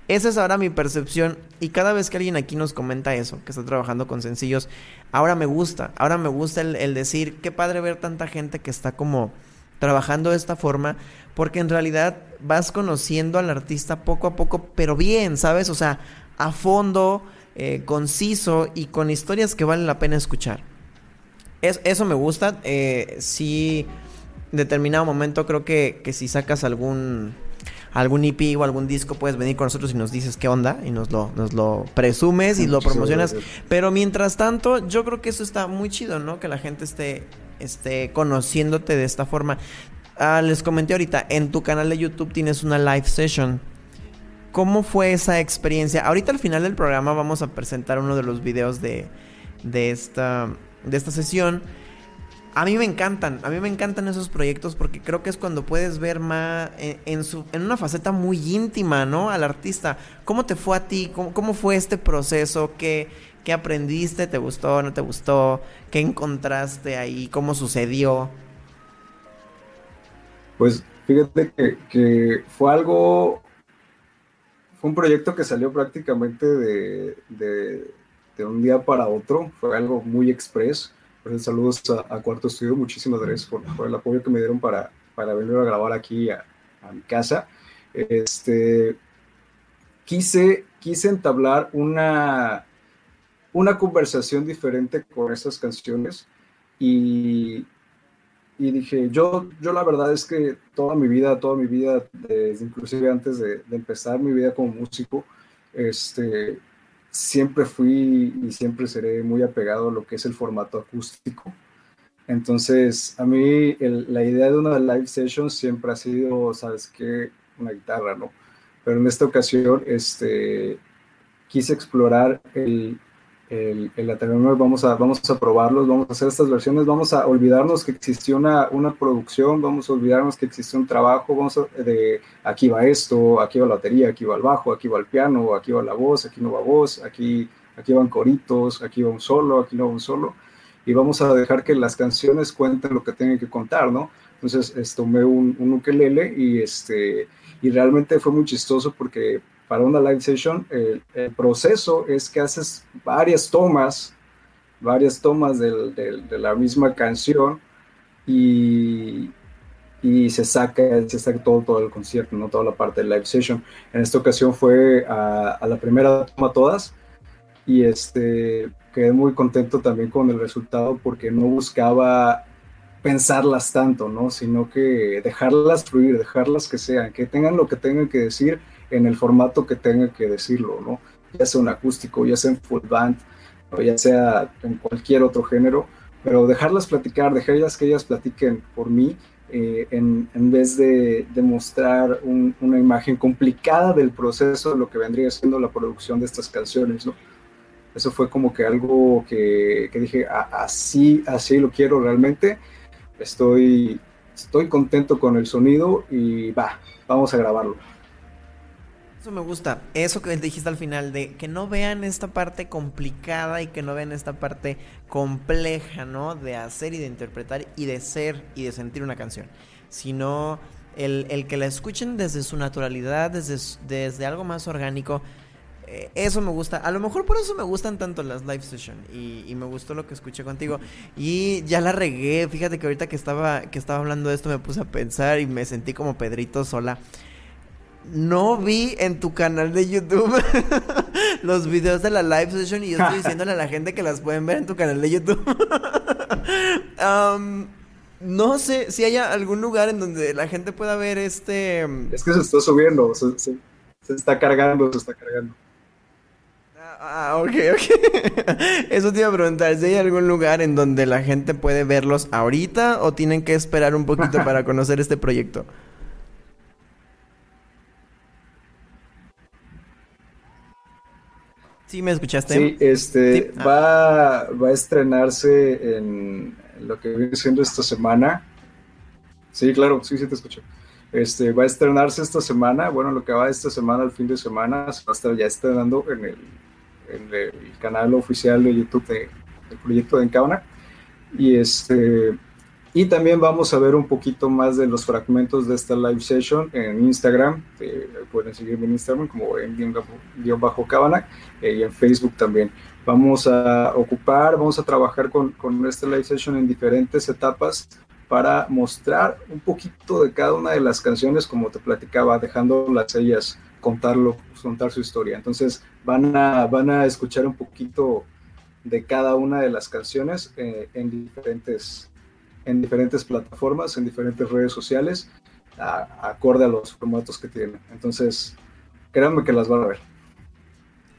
Esa es ahora mi percepción y cada vez que alguien aquí nos comenta eso, que está trabajando con sencillos, ahora me gusta, ahora me gusta el, el decir, qué padre ver tanta gente que está como trabajando de esta forma, porque en realidad vas conociendo al artista poco a poco, pero bien, ¿sabes? O sea, a fondo, eh, conciso y con historias que valen la pena escuchar. Es, eso me gusta. Eh, si en determinado momento creo que, que si sacas algún algún EP o algún disco, puedes venir con nosotros y nos dices qué onda y nos lo, nos lo presumes y lo promocionas. Pero mientras tanto, yo creo que eso está muy chido, ¿no? Que la gente esté, esté conociéndote de esta forma. Ah, les comenté ahorita, en tu canal de YouTube tienes una live session ¿Cómo fue esa experiencia? Ahorita al final del programa vamos a presentar uno de los videos de, de, esta, de esta sesión. A mí me encantan, a mí me encantan esos proyectos porque creo que es cuando puedes ver más en, su, en una faceta muy íntima, ¿no? Al artista. ¿Cómo te fue a ti? ¿Cómo, cómo fue este proceso? ¿Qué, ¿Qué aprendiste? ¿Te gustó? ¿No te gustó? ¿Qué encontraste ahí? ¿Cómo sucedió? Pues fíjate que fue algo un proyecto que salió prácticamente de, de, un día para otro, fue algo muy express. Pues, saludos a, Cuarto Estudio, muchísimas gracias por, el apoyo que me dieron para, para venir a grabar aquí a, a mi casa. Este, quise, quise entablar una, una conversación diferente con esas canciones y, y dije, yo, yo la verdad es que toda mi vida, toda mi vida, desde inclusive antes de, empezar mi vida como músico, este, siempre fui y siempre seré muy apegado a lo que es el formato acústico. Entonces, a mí la idea de una live session siempre ha sido, ¿sabes qué? Una guitarra, ¿no? Pero en esta ocasión, este, quise explorar el, el, el vamos a, vamos a probarlos, vamos a hacer estas versiones, vamos a olvidarnos que existió una, una producción, vamos a olvidarnos que existió un trabajo, vamos a, de aquí va esto, aquí va la batería, aquí va el bajo, aquí va el piano, aquí va la voz, aquí no va voz, aquí, aquí van coritos, aquí va un solo, aquí no va un solo. y vamos a dejar que las canciones cuenten lo que tienen que contar, ¿no? Entonces tomé un, un ukelele y, este, y realmente fue muy chistoso porque para una live session el, proceso es que haces varias tomas, varias tomas del, de la misma canción y, y se saca, se saca todo, todo el concierto, ¿no? toda la parte de live session. En esta ocasión fue a, a la primera toma todas y este, quedé muy contento también con el resultado porque no buscaba pensarlas tanto, ¿no? Sino que dejarlas fluir, dejarlas que sean, que tengan lo que tengan que decir en el formato que tengan que decirlo, ¿no? Ya sea un acústico, ya sea en full band, o ya sea en cualquier otro género, pero dejarlas platicar, dejarlas que ellas platiquen por mí, eh, en, en, vez de, de mostrar una imagen complicada del proceso de lo que vendría siendo la producción de estas canciones, ¿no? Eso fue como que algo que, que dije, así, así lo quiero realmente estoy, estoy contento con el sonido y va, vamos a grabarlo. Eso me gusta, eso que dijiste al final, de que no vean esta parte complicada y que no vean esta parte compleja, ¿no? De hacer y de interpretar y de ser y de sentir una canción, sino el, el que la escuchen desde su naturalidad, desde, desde algo más orgánico, eh, eso me gusta. A lo mejor por eso me gustan tanto las live sessions. Y, me gustó lo que escuché contigo. Y ya la regué. Fíjate que ahorita que estaba, que estaba hablando de esto me puse a pensar y me sentí como Pedrito sola. No vi en tu canal de YouTube los videos de la live session y yo estoy diciéndole a la gente que las pueden ver en tu canal de YouTube. no sé si hay algún lugar en donde la gente pueda ver este... Es que se está subiendo, se está cargando, se está cargando. Ah, ok, ok. Eso te iba a preguntar, si hay algún lugar en donde la gente puede verlos ahorita o tienen que esperar un poquito para conocer este proyecto? ¿Sí me escuchaste? Sí, este, ah. va, va a estrenarse en lo que viene siendo esta semana. Sí, claro, sí, sí te escucho. Este, va a estrenarse esta semana, bueno, lo que va esta semana, el fin de semana, se va a estar ya estrenando en el en el canal oficial de YouTube de, del proyecto de Encabana. Y, este, y también vamos a ver un poquito más de los fragmentos de esta live session en Instagram. pueden seguirme en Instagram como en guion bajo Cabana eh, y en Facebook también. Vamos a ocupar, vamos a trabajar con, con esta live session en diferentes etapas para mostrar un poquito de cada una de las canciones, como te platicaba, dejándolas ellas contarlo, contar su historia. Entonces van a, van a escuchar un poquito de cada una de las canciones eh, en, diferentes, en diferentes plataformas, en diferentes redes sociales, acorde a los formatos que tienen. Entonces, créanme que las van a ver.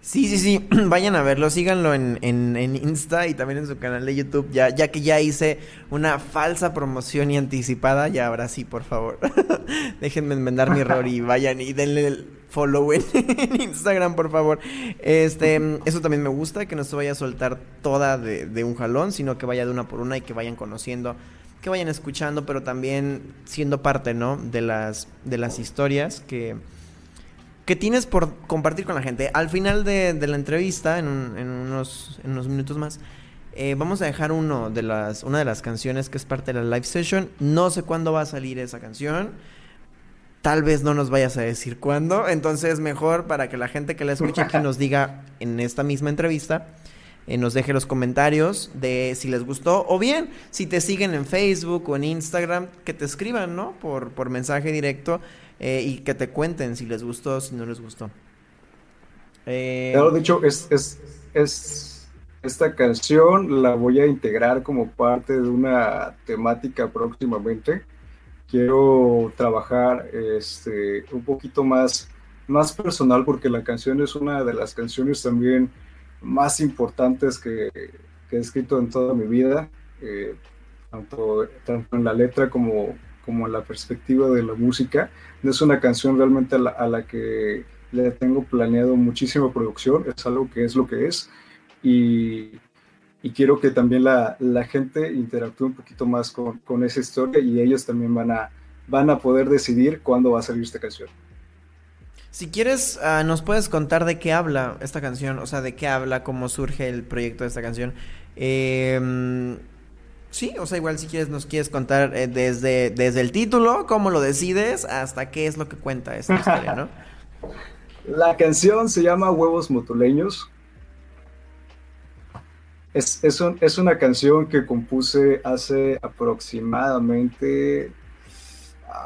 Sí, sí, sí, vayan a verlo, síganlo en, en, en, Insta y también en su canal de YouTube, ya, ya que ya hice una falsa promoción y anticipada, ya ahora sí, por favor, déjenme enmendar mi error y vayan y denle el follow en, Instagram, por favor. Este, eso también me gusta, que no se vaya a soltar toda de, de un jalón, sino que vaya de una por una y que vayan conociendo que vayan escuchando, pero también siendo parte, ¿no? De las, de las historias que, ¿Qué tienes por compartir con la gente. Al final de, la entrevista, en, unos, minutos más, eh, vamos a dejar de una de las canciones que es parte de la live session. No sé cuándo va a salir esa canción. Tal vez no nos vayas a decir cuándo. Entonces, mejor para que la gente que la escuche aquí nos diga en esta misma entrevista. Eh, nos deje los comentarios de si les gustó o bien si te siguen en Facebook o en Instagram que te escriban, ¿no? Por mensaje directo eh, y que te cuenten si les gustó, si no les gustó. Eh... Claro, de hecho, es, es, esta canción la voy a integrar como parte de una temática próximamente. Quiero trabajar este, un poquito más, más personal porque la canción es una de las canciones también más importantes que, que he escrito en toda mi vida, eh, tanto, tanto en la letra como como la perspectiva de la música. Es una canción realmente a la, que le tengo planeado muchísima producción, es algo que es lo que es. Y, quiero que también la, gente interactúe un poquito más con, con, esa historia y ellos también van a, van a poder decidir cuándo va a salir esta canción. Si quieres, ah, nos puedes contar de qué habla esta canción, o sea, de qué habla, cómo surge el proyecto de esta canción Eh, sí, o sea, igual si quieres nos quieres contar eh, desde, desde el título, cómo lo decides, hasta qué es lo que cuenta esta historia, ¿no? La canción se llama Huevos Motuleños. Es, es, un, es, una canción que compuse hace aproximadamente,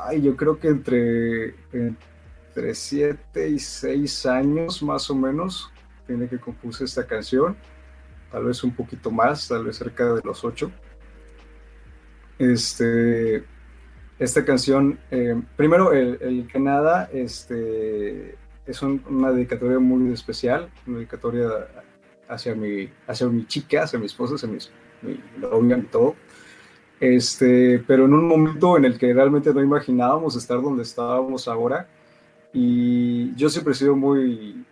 ay, yo creo que entre, entre 7 y 6 años más o menos, tiene que compuse esta canción, tal vez un poquito más, tal vez cerca de los 8. Este, esta canción, eh, primero, el, el, que nada, este, es un, una dedicatoria muy especial, una dedicatoria hacia mi, hacia mi chica, hacia mi esposa, hacia mi, mi novia y todo. Este, pero en un momento en el que realmente no imaginábamos estar donde estábamos ahora. Y yo siempre he sido muy,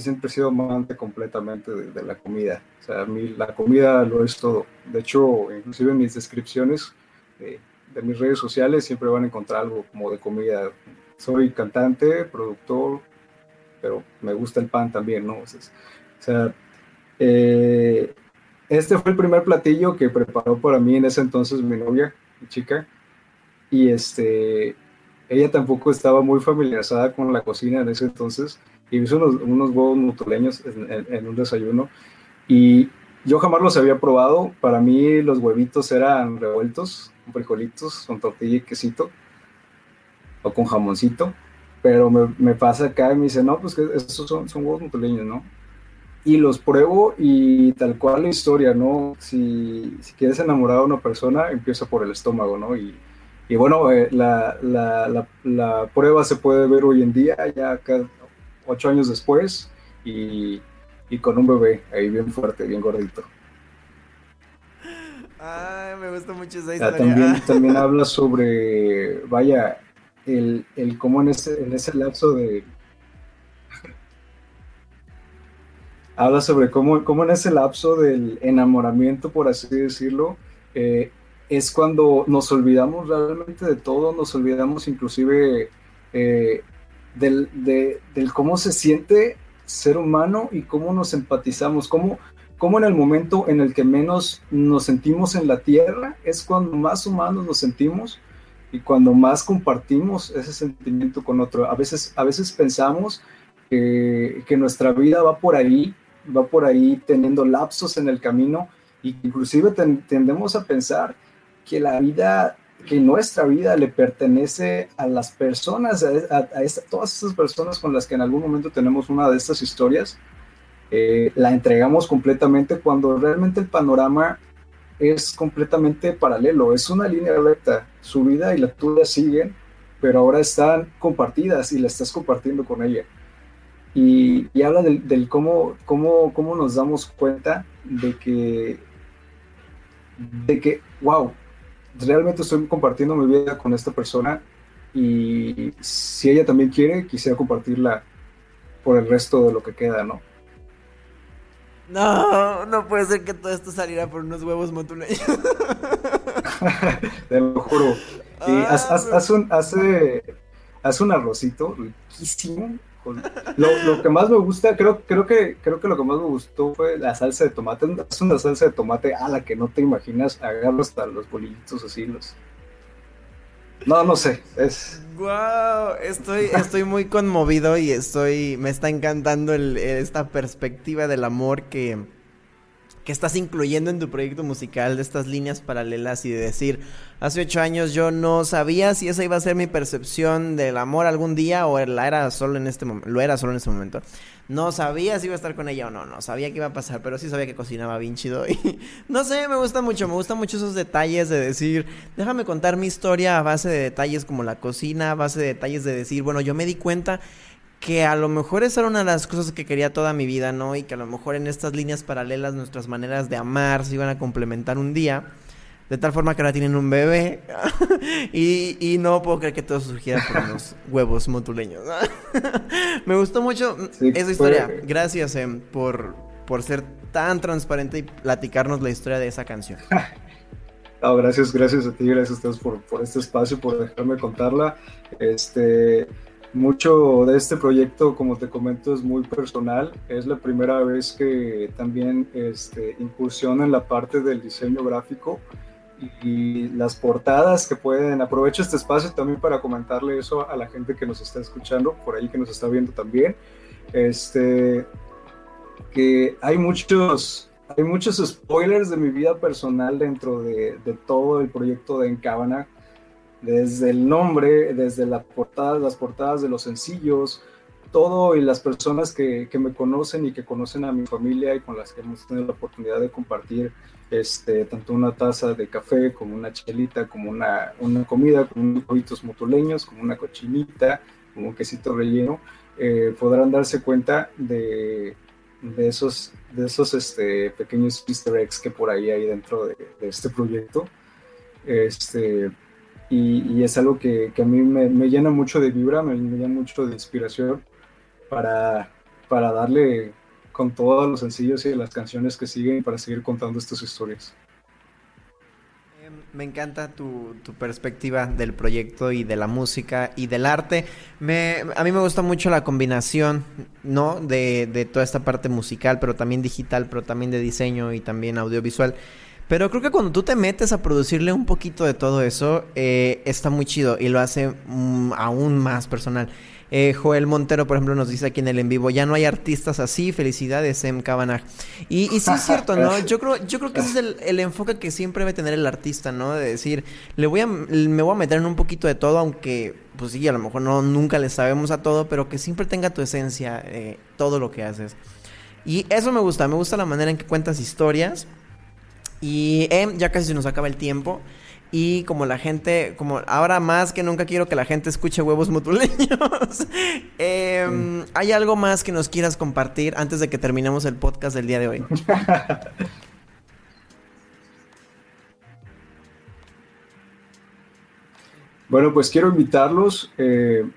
siempre he sido amante completamente de, de, la comida. O sea, a mí la comida lo es todo. De hecho, inclusive en mis descripciones de, de mis redes sociales siempre van a encontrar algo como de comida. Soy cantante, productor, pero me gusta el pan también, ¿no? O sea, o sea eh, este fue el primer platillo que preparó para mí en ese entonces mi novia, mi chica, y este, ella tampoco estaba muy familiarizada con la cocina en ese entonces, y hizo unos, unos huevos mutuleños en, en, en, un desayuno, y yo jamás los había probado, para mí los huevitos eran revueltos, frijolitos con tortilla y quesito, o con jamoncito, pero me, me, pasa acá y me dice, no, pues que estos son, son huevos mutuleños, ¿no? y los pruebo y tal cual la historia, ¿no? Si, si quieres enamorar a una persona, empieza por el estómago, ¿no? Y, y bueno, eh, la, la, la, la, prueba se puede ver hoy en día, ya acá, ocho años después, y, y, con un bebé ahí bien fuerte, bien gordito. Ay, me gusta mucho esa historia. También, también habla sobre, vaya, el, el cómo en ese, en ese lapso de, habla sobre cómo, cómo en ese lapso del enamoramiento, por así decirlo, eh, es cuando nos olvidamos realmente de todo, nos olvidamos inclusive eh, del, de, del, cómo se siente ser humano y cómo nos empatizamos, cómo, cómo en el momento en el que menos nos sentimos en la tierra es cuando más humanos nos sentimos y cuando más compartimos ese sentimiento con otro. A veces, a veces pensamos que, que nuestra vida va por ahí va por ahí teniendo lapsos en el camino y inclusive ten, tendemos a pensar que la vida, que nuestra vida le pertenece a las personas, a, todas esas personas con las que en algún momento tenemos una de estas historias, eh, la entregamos completamente cuando realmente el panorama es completamente paralelo, es una línea recta, su vida y la tuya siguen, pero ahora están compartidas y la estás compartiendo con ella. Y, y, habla del, del cómo, cómo, cómo, nos damos cuenta de que, de que, wow, realmente estoy compartiendo mi vida con esta persona y si ella también quiere, quisiera compartirla por el resto de lo que queda, ¿no? No, no puede ser que todo esto saliera por unos huevos motuleños. Te lo juro. Ah, haz, haz, haz un, hace, haz un arrocito riquísimo lo, lo, que más me gusta, creo, creo, que, creo que lo que más me gustó fue la salsa de tomate. Es una salsa de tomate a la que no te imaginas. Agarro hasta los bolillitos así, los. No, no sé. Es. Wow, estoy, estoy muy conmovido y estoy. Me está encantando esta perspectiva del amor que, que estás incluyendo en tu proyecto musical de estas líneas paralelas y de decir, hace ocho años yo no sabía si esa iba a ser mi percepción del amor algún día o la era solo en este momento, lo era solo en este momento. No sabía si iba a estar con ella o no, no sabía qué iba a pasar, pero sí sabía que cocinaba bien chido y no sé, me gusta mucho, me gustan mucho esos detalles de decir, déjame contar mi historia a base de detalles como la cocina, a base de detalles de decir, bueno, yo me di cuenta que a lo mejor esa era una de las cosas que quería toda mi vida, ¿no? Y que a lo mejor en estas líneas paralelas nuestras maneras de amar se iban a complementar un día. De tal forma que ahora tienen un bebé. y, y, no puedo creer que todo surgiera por unos huevos motuleños. Me gustó mucho sí, esa historia. Fue... Gracias, Em, por, por ser tan transparente y platicarnos la historia de esa canción. No, gracias, gracias a ti, gracias a ustedes por, por este espacio, por dejarme contarla. Este, mucho de este proyecto, como te comento, es muy personal. Es la primera vez que también este, incursiono en la parte del diseño gráfico y las portadas que pueden. Aprovecho este espacio también para comentarle eso a la gente que nos está escuchando, por ahí que nos está viendo también. Este, que hay muchos, hay muchos spoilers de mi vida personal dentro de, de todo el proyecto de Encabana desde el nombre, desde la portada, las portadas de los sencillos, todo y las personas que, que, me conocen y que conocen a mi familia y con las que hemos tenido la oportunidad de compartir este, tanto una taza de café como una chelita, como una, una comida, como unos huevitos motuleños, como una cochinita, como un quesito relleno, eh, podrán darse cuenta de, de esos, de esos este, pequeños easter eggs que por ahí hay dentro de, de este proyecto. Este, y, es algo que, a mí me, llena mucho de vibra, me, llena mucho de inspiración para, para darle con todos los sencillos y las canciones que siguen para seguir contando estas historias. Em, me encanta tu, perspectiva del proyecto y de la música y del arte. Me, a mí me gusta mucho la combinación, ¿no? De, de toda esta parte musical, pero también digital, pero también de diseño y también audiovisual. Pero creo que cuando tú te metes a producirle un poquito de todo eso, eh, está muy chido y lo hace mm, aún más personal. Eh, Joel Montero, por ejemplo, nos dice aquí en el en vivo, ya no hay artistas así, felicidades, M. Kavanagh. Y, y sí es cierto, ¿no? Yo creo, yo creo que ese es el, enfoque que siempre debe tener el artista, ¿no? De decir, le voy a, me voy a meter en un poquito de todo, aunque, pues sí, a lo mejor no, nunca le sabemos a todo, pero que siempre tenga tu esencia, eh, todo lo que haces. Y eso me gusta, me gusta la manera en que cuentas historias y em, ya casi se nos acaba el tiempo. Y como la gente, como ahora más que nunca quiero que la gente escuche huevos mutuleños. Em, ¿Hay algo más que nos quieras compartir antes de que terminemos el podcast del día de hoy? bueno, pues quiero invitarlos, eh,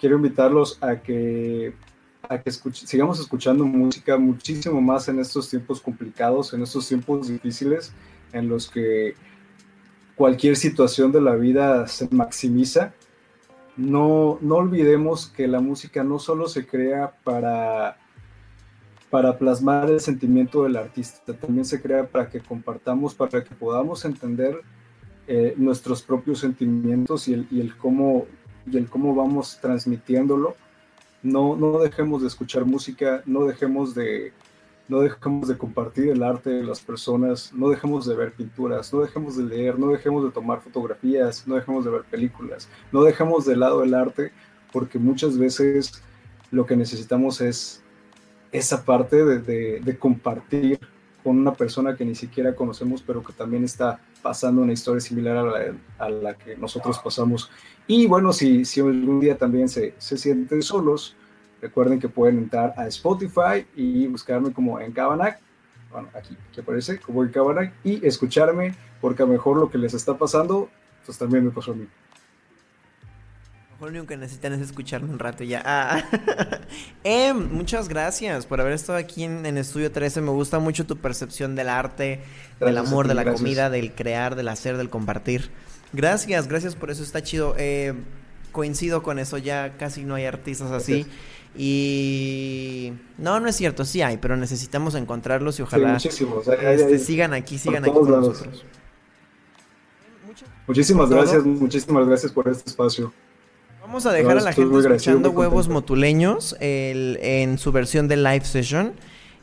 quiero invitarlos a que a que sigamos escuchando música muchísimo más en estos tiempos complicados, en estos tiempos difíciles, en los que cualquier situación de la vida se maximiza. No, no olvidemos que la música no solo se crea para, para plasmar el sentimiento del artista, también se crea para que compartamos, para que podamos entender eh, nuestros propios sentimientos y el, y el, cómo, y el cómo vamos transmitiéndolo no, no dejemos de escuchar música, no dejemos de, no dejemos de compartir el arte de las personas, no dejemos de ver pinturas, no dejemos de leer, no dejemos de tomar fotografías, no dejemos de ver películas, no dejemos de lado el arte, porque muchas veces lo que necesitamos es esa parte de, de, compartir con una persona que ni siquiera conocemos, pero que también está pasando una historia similar a la, a la que nosotros pasamos. Y bueno, si, si algún día también se, se, sienten solos, recuerden que pueden entrar a Spotify y buscarme como en Cabanac, bueno, aquí que aparece como en Cabanac, y escucharme, porque a lo mejor lo que les está pasando, pues también me pasó a mí. Lo único que necesitan es escucharme un rato ya. Ah. Em, muchas gracias por haber estado aquí en, Estudio 13. Me gusta mucho tu percepción del arte, del amor, de la comida, del crear, del hacer, del compartir. Gracias, gracias por eso, está chido. Eh, coincido con eso, ya casi no hay artistas así. Y no, no es cierto, sí hay, pero necesitamos encontrarlos y ojalá este, sigan aquí, sigan aquí con nosotros. Muchísimas gracias, muchísimas gracias por este espacio. Vamos a dejar a la gente escuchando huevos motuleños en su versión de live session.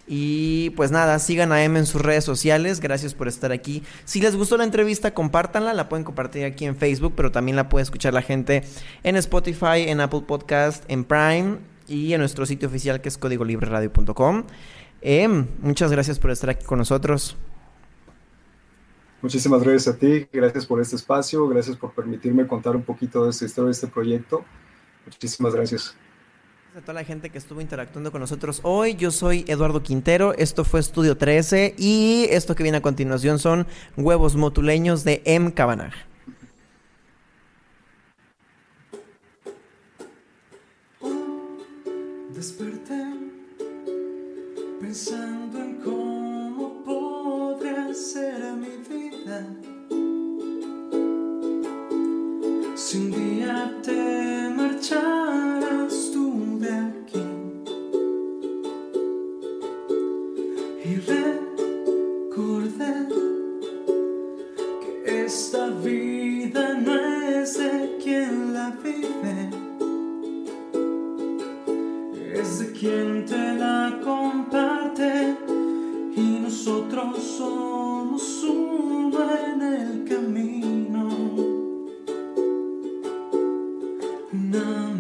Y pues nada, sigan a M en sus redes sociales. Gracias por estar aquí. Si les gustó la entrevista, compártanla. La pueden compartir aquí en Facebook, pero también la puede escuchar la gente en Spotify, en Apple Podcast, en Prime y en nuestro sitio oficial que es códigolibreradio.com. Em, muchas gracias por estar aquí con nosotros. Muchísimas gracias a ti, gracias por este espacio, gracias por permitirme contar un poquito de esta historia, de este proyecto. Muchísimas gracias. Gracias a toda la gente que estuvo interactuando con nosotros hoy. Yo soy Eduardo Quintero, esto fue Estudio 13 y esto que viene a continuación son huevos motuleños de M. Cabanag. Desperté pensando Si un día te marcharas tú de aquí y recordé que esta vida no es de quien la vive, es de quien te la comparte y nosotros somos uno en el camino. Una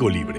Código Libre.